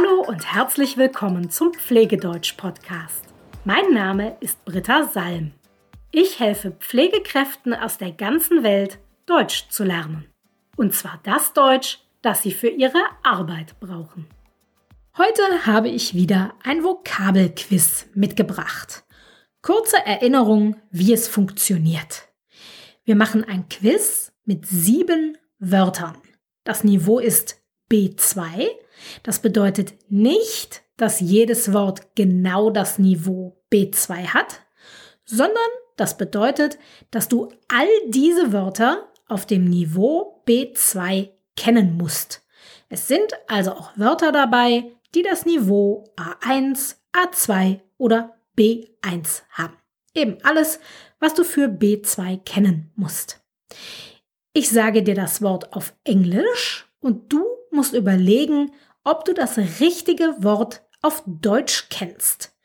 Hallo und herzlich willkommen zum Pflegedeutsch-Podcast. Mein Name ist Britta Salm. Ich helfe Pflegekräften aus der ganzen Welt, Deutsch zu lernen. Und zwar das Deutsch, das sie für ihre Arbeit brauchen. Heute habe ich wieder ein Vokabelquiz mitgebracht. Kurze Erinnerung, wie es funktioniert. Wir machen ein Quiz mit sieben Wörtern. Das Niveau ist B2. Das bedeutet nicht, dass jedes Wort genau das Niveau B2 hat, sondern das bedeutet, dass du all diese Wörter auf dem Niveau B2 kennen musst. Es sind also auch Wörter dabei, die das Niveau A1, A2 oder B1 haben. Eben alles, was du für B2 kennen musst. Ich sage dir das Wort auf Englisch und du musst überlegen, ob du das richtige Wort auf Deutsch kennst.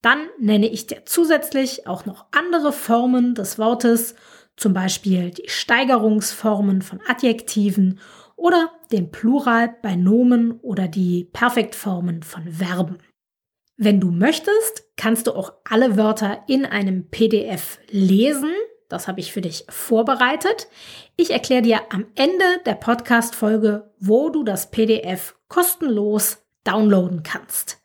Dann nenne ich dir zusätzlich auch noch andere Formen des Wortes, zum Beispiel die Steigerungsformen von Adjektiven oder den Plural bei Nomen oder die Perfektformen von Verben. Wenn du möchtest, kannst du auch alle Wörter in einem PDF lesen. Das habe ich für dich vorbereitet. Ich erkläre dir am Ende der Podcast-Folge, wo du das PDF kostenlos downloaden kannst.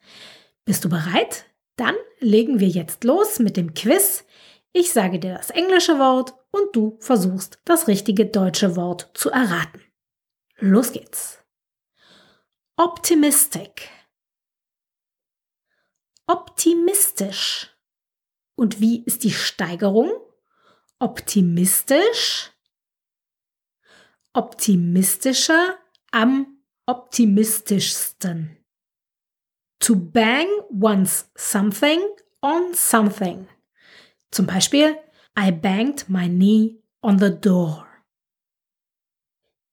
Bist du bereit? Dann legen wir jetzt los mit dem Quiz. Ich sage dir das englische Wort und du versuchst das richtige deutsche Wort zu erraten. Los geht's. Optimistic. Optimistisch. Und wie ist die Steigerung? Optimistisch. Optimistischer am optimistischsten. To bang once something on something. Zum Beispiel, I banged my knee on the door.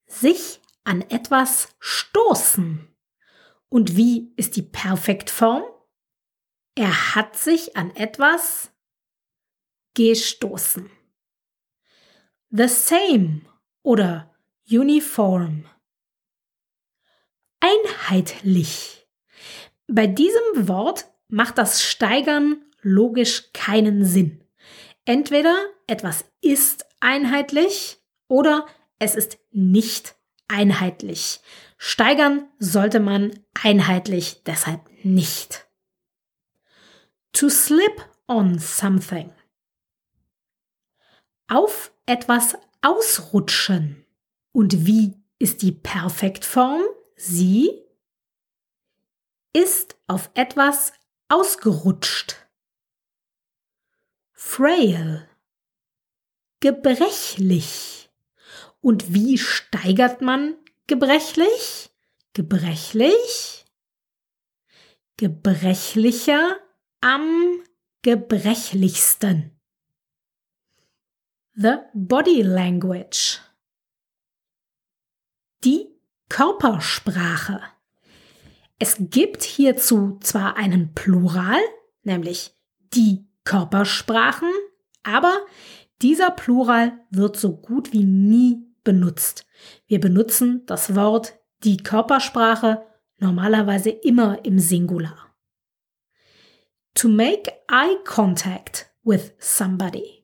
Sich an etwas stoßen. Und wie ist die Perfektform? Er hat sich an etwas gestoßen. The same oder uniform. Einheitlich. Bei diesem Wort macht das Steigern logisch keinen Sinn. Entweder etwas ist einheitlich oder es ist nicht einheitlich. Steigern sollte man einheitlich deshalb nicht. To slip on something. Auf etwas ausrutschen. Und wie ist die Perfektform? Sie ist auf etwas ausgerutscht. Frail. Gebrechlich. Und wie steigert man gebrechlich? Gebrechlich, gebrechlicher am gebrechlichsten. The Body Language. Die Körpersprache. Es gibt hierzu zwar einen Plural, nämlich die Körpersprachen, aber dieser Plural wird so gut wie nie benutzt. Wir benutzen das Wort die Körpersprache normalerweise immer im Singular. To make eye contact with somebody.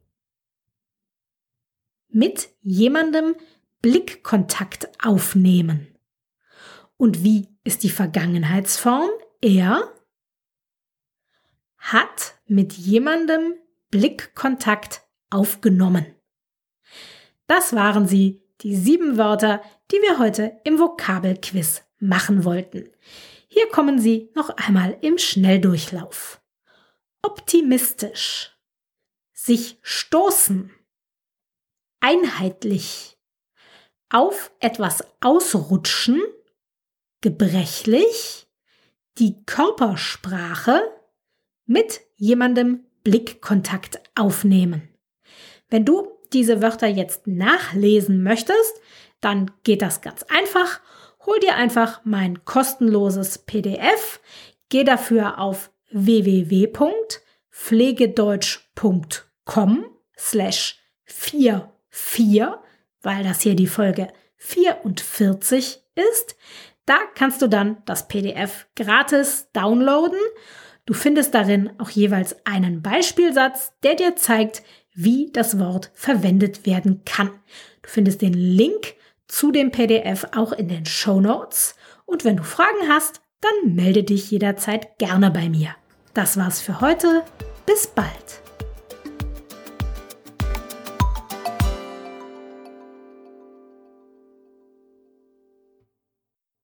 Mit jemandem Blickkontakt aufnehmen. Und wie ist die Vergangenheitsform? Er hat mit jemandem Blickkontakt aufgenommen. Das waren sie, die sieben Wörter, die wir heute im Vokabelquiz machen wollten. Hier kommen sie noch einmal im Schnelldurchlauf. Optimistisch. Sich stoßen. Einheitlich. Auf etwas ausrutschen. Gebrechlich. Die Körpersprache. Mit jemandem Blickkontakt aufnehmen. Wenn du diese Wörter jetzt nachlesen möchtest, dann geht das ganz einfach. Hol dir einfach mein kostenloses PDF. Geh dafür auf www.pflegedeutsch.com slash 44, weil das hier die Folge 44 ist. Da kannst du dann das PDF gratis downloaden. Du findest darin auch jeweils einen Beispielsatz, der dir zeigt, wie das Wort verwendet werden kann. Du findest den Link zu dem PDF auch in den Show Notes. Und wenn du Fragen hast, dann melde dich jederzeit gerne bei mir. Das war's für heute. Bis bald.